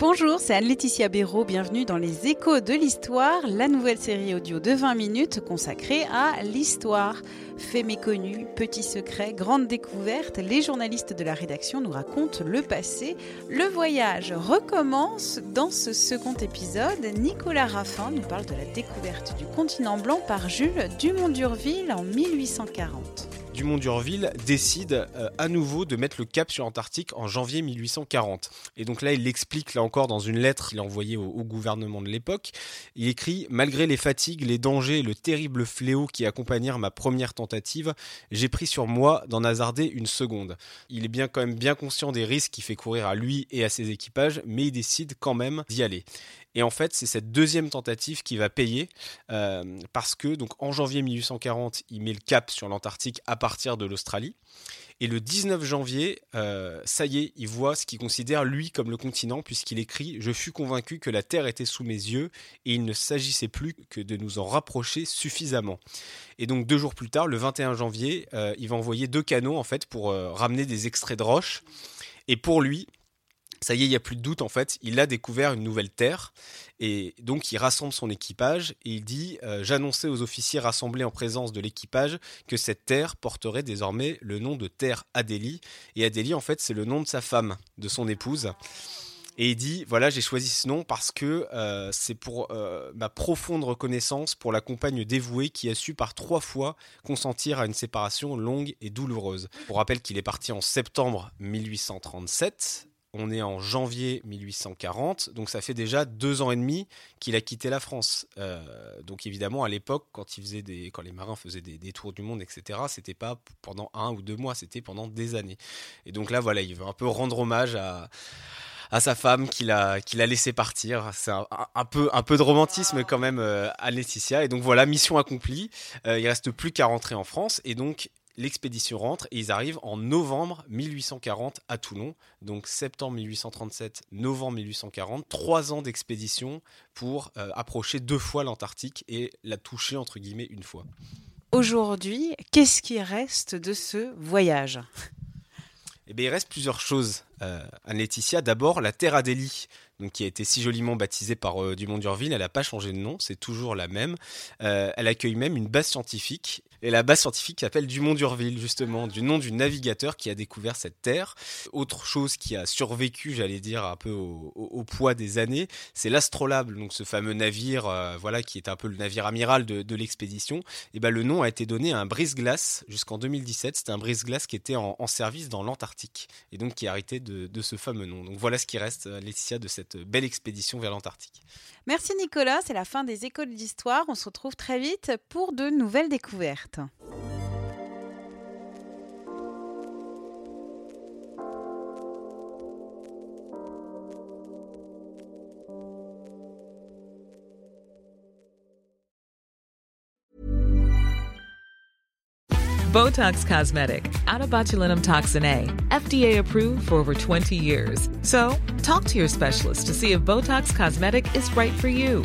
Bonjour, c'est Anne-Laetitia Béraud. Bienvenue dans Les Échos de l'Histoire, la nouvelle série audio de 20 minutes consacrée à l'histoire. Faits méconnus, petits secrets, grandes découvertes, les journalistes de la rédaction nous racontent le passé. Le voyage recommence. Dans ce second épisode, Nicolas Raffin nous parle de la découverte du continent blanc par Jules Dumont-Durville en 1840. Dumont d'Urville décide euh, à nouveau de mettre le cap sur l'Antarctique en janvier 1840. Et donc là, il l'explique là encore dans une lettre qu'il a envoyée au, gouvernement de l'époque. Il écrit Malgré les fatigues, les dangers le terrible fléau qui accompagnèrent ma première tentative, j'ai pris sur moi d'en hasarder une seconde. Il est bien quand même bien conscient des risques qu'il fait courir à lui et à ses équipages, mais il décide quand même d'y aller. Et en fait, c'est cette deuxième tentative qui va payer euh, parce que donc en janvier 1840, il met le cap sur l'Antarctique à partir de l'Australie. Et le 19 janvier, euh, ça y est, il voit ce qu'il considère lui comme le continent, puisqu'il écrit Je fus convaincu que la Terre était sous mes yeux, et il ne s'agissait plus que de nous en rapprocher suffisamment. Et donc deux jours plus tard, le 21 janvier, euh, il va envoyer deux canaux en fait pour euh, ramener des extraits de roches. Et pour lui, ça y est, il n'y a plus de doute en fait, il a découvert une nouvelle terre et donc il rassemble son équipage et il dit euh, J'annonçais aux officiers rassemblés en présence de l'équipage que cette terre porterait désormais le nom de terre Adélie. Et Adélie en fait c'est le nom de sa femme, de son épouse. Et il dit voilà j'ai choisi ce nom parce que euh, c'est pour euh, ma profonde reconnaissance pour la compagne dévouée qui a su par trois fois consentir à une séparation longue et douloureuse. Pour rappel qu'il est parti en septembre 1837 on est en janvier 1840, donc ça fait déjà deux ans et demi qu'il a quitté la France. Euh, donc évidemment, à l'époque, quand, des, quand les marins faisaient des, tours du monde, etc., c'était pas pendant un ou deux mois, c'était pendant des années. Et donc là, voilà, il veut un peu rendre hommage à, à sa femme qu'il a, qu'il a laissé partir. C'est un, peu, un peu de romantisme quand même euh, à Laetitia. Et donc voilà, mission accomplie. Euh, il reste plus qu'à rentrer en France. Et donc l'expédition rentre et ils arrivent en novembre 1840 à Toulon. Donc septembre 1837, novembre 1840, trois ans d'expédition pour euh, approcher deux fois l'Antarctique et la toucher entre guillemets une fois. Aujourd'hui, qu'est-ce qui reste de ce voyage? Eh bien, il reste plusieurs choses euh, à Laetitia. D'abord, la Terre Adélie, donc qui a été si joliment baptisée par euh, Dumont d'Urville, elle n'a pas changé de nom, c'est toujours la même. Euh, elle accueille même une base scientifique et la base scientifique s'appelle Dumont d'Urville, justement, du nom du navigateur qui a découvert cette terre. Autre chose qui a survécu, j'allais dire, un peu au, poids des années, c'est l'astrolabe, donc ce fameux navire, euh, voilà, qui est un peu le navire amiral de, l'expédition. Et ben le nom a été donné à un brise-glace jusqu'en 2017. C'était un brise-glace qui était en, en service dans l'Antarctique et donc qui a arrêté de, de, ce fameux nom. Donc voilà ce qui reste, euh, Laetitia, de cette belle expédition vers l'Antarctique. Merci Nicolas, c'est la fin des écoles d'histoire. On se retrouve très vite pour de nouvelles découvertes. Botox Cosmetic, out of botulinum toxin A, FDA approved for over 20 years. So, talk to your specialist to see if Botox Cosmetic is right for you.